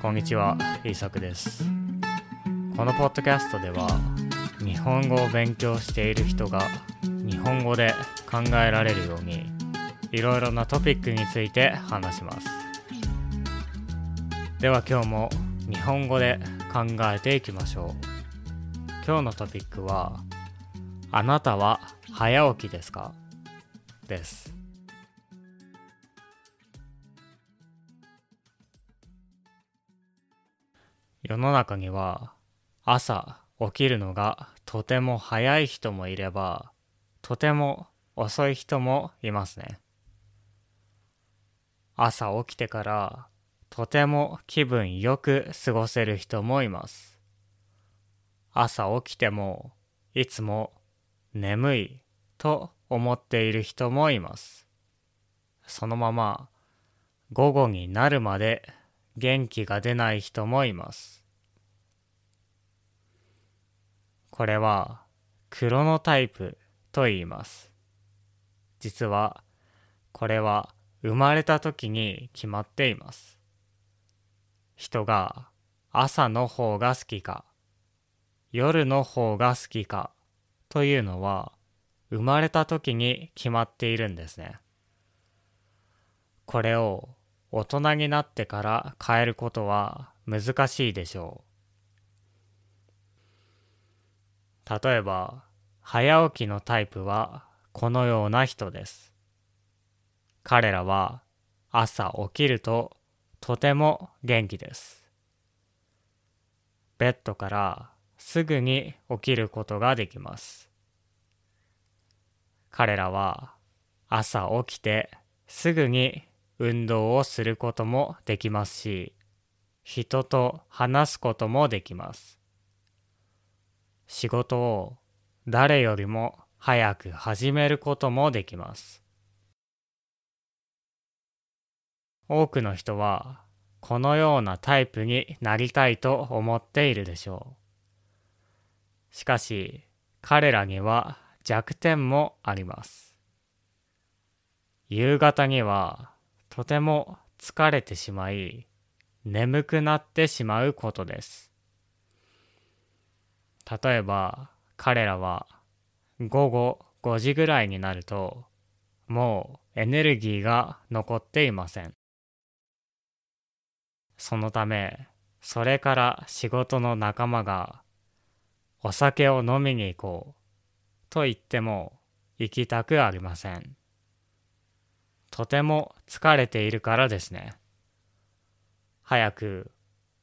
こんにちは、イーサクです。このポッドキャストでは、日本語を勉強している人が日本語で考えられるように、いろいろなトピックについて話します。では今日も日本語で考えていきましょう。今日のトピックは、あなたは早起きですか？です。世の中には朝起きるのがとても早い人もいればとても遅い人もいますね。朝起きてからとても気分よく過ごせる人もいます。朝起きてもいつも眠いと思っている人もいます。そのまま午後になるまで元気が出ない人もいます。これはクロノタイプと言います。実はこれは生まれた時に決まっています。人が朝の方が好きか夜の方が好きかというのは生まれた時に決まっているんですね。これを大人になってから変えることは難しいでしょう。例えば、早起きのタイプはこのような人です。彼らは朝起きるととても元気です。ベッドからすぐに起きることができます。彼らは朝起きてすぐに運動をすることもできますし、人と話すこともできます。仕事を誰よりも早く始めることもできます。多くの人はこのようなタイプになりたいと思っているでしょう。しかし彼らには弱点もあります。夕方にはとても疲れてしまい眠くなってしまうことです。例えば彼らは午後5時ぐらいになるともうエネルギーが残っていません。そのためそれから仕事の仲間がお酒を飲みに行こうと言っても行きたくありません。とても疲れているからですね。早く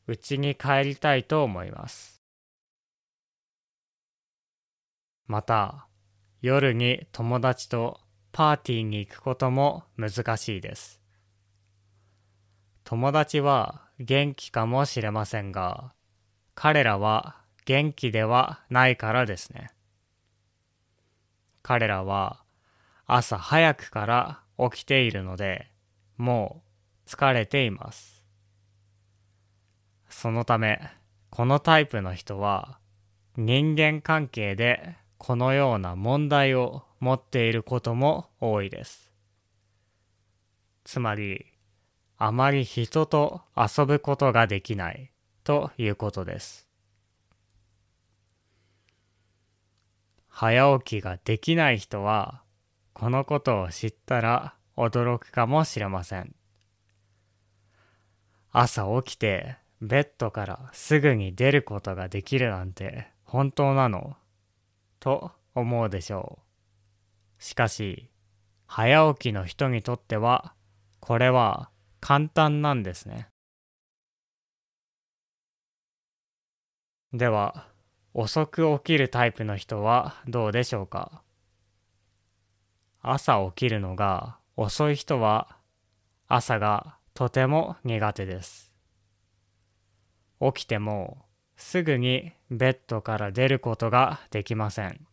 家に帰りたいと思います。また、夜に友達とパーティーに行くことも難しいです。友達は元気かもしれませんが、彼らは元気ではないからですね。彼らは朝早くから起きているので、もう疲れています。そのため、このタイプの人は人間関係でこのような問題を持っていることも多いです。つまり、あまり人と遊ぶことができないということです。早起きができない人は、このことを知ったら驚くかもしれません。朝起きてベッドからすぐに出ることができるなんて本当なの？と思うでしょう。しかし、早起きの人にとっては、これは簡単なんですね。では、遅く起きるタイプの人はどうでしょうか？朝起きるのが遅い人は朝がとても苦手です。起きてもすぐにベッドから出ることができません。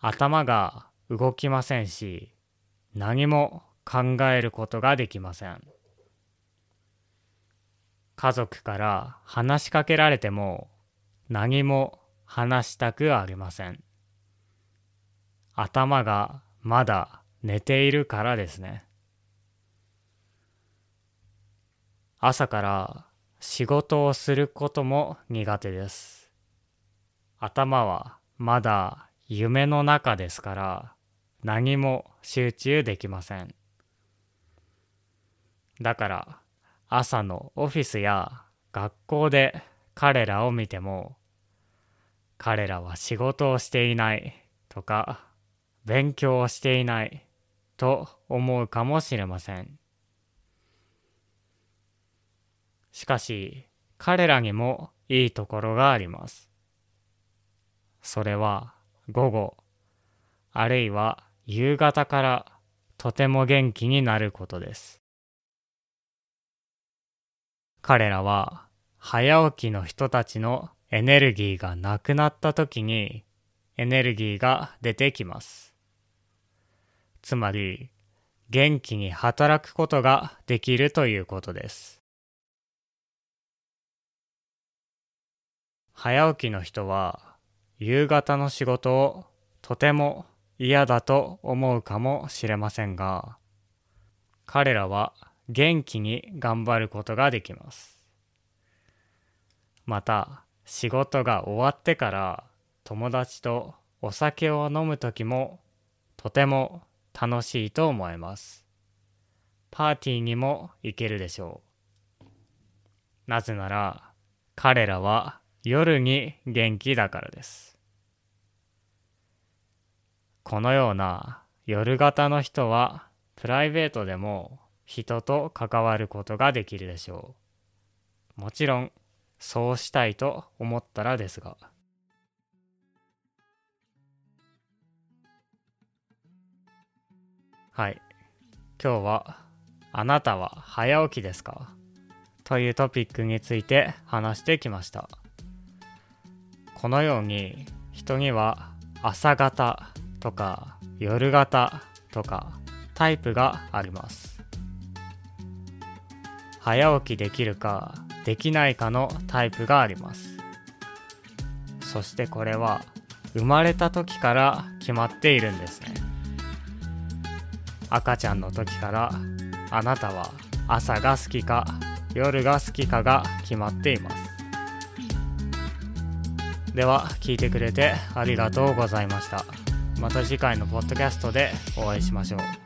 頭が動きませんし、何も考えることができません。家族から話しかけられても何も話したくありません。頭がまだ寝ているからですね。朝から仕事をすることも苦手です。頭はまだ夢の中ですから何も集中できません。だから朝のオフィスや学校で彼らを見ても彼らは仕事をしていないとか勉強をしていないと思うかもしれません。しかし彼らにもいいところがあります。それは午後あるいは夕方からとても元気になることです。彼らは早起きの人たちのエネルギーがなくなった時にエネルギーが出てきます。つまり元気に働くことができるということです。早起きの人は夕方の仕事をとても嫌だと思うかもしれませんが、彼らは元気に頑張ることができます。また、仕事が終わってから友達とお酒を飲む時もとても楽しいと思います。パーティーにも行けるでしょう。なぜなら彼らは夜に元気だからです。このような夜型の人はプライベートでも人と関わることができるでしょう。もちろんそうしたいと思ったらですが。はい。今日はあなたは早起きですか？というトピックについて話してきました。このように人には朝型とか夜型とかタイプがあります。早起きできるかできないかのタイプがあります。そしてこれは生まれた時から決まっているんですね。赤ちゃんの時からあなたは朝が好きか夜が好きかが決まっています。では聞いてくれてありがとうございました。また次回のポッドキャストでお会いしましょう。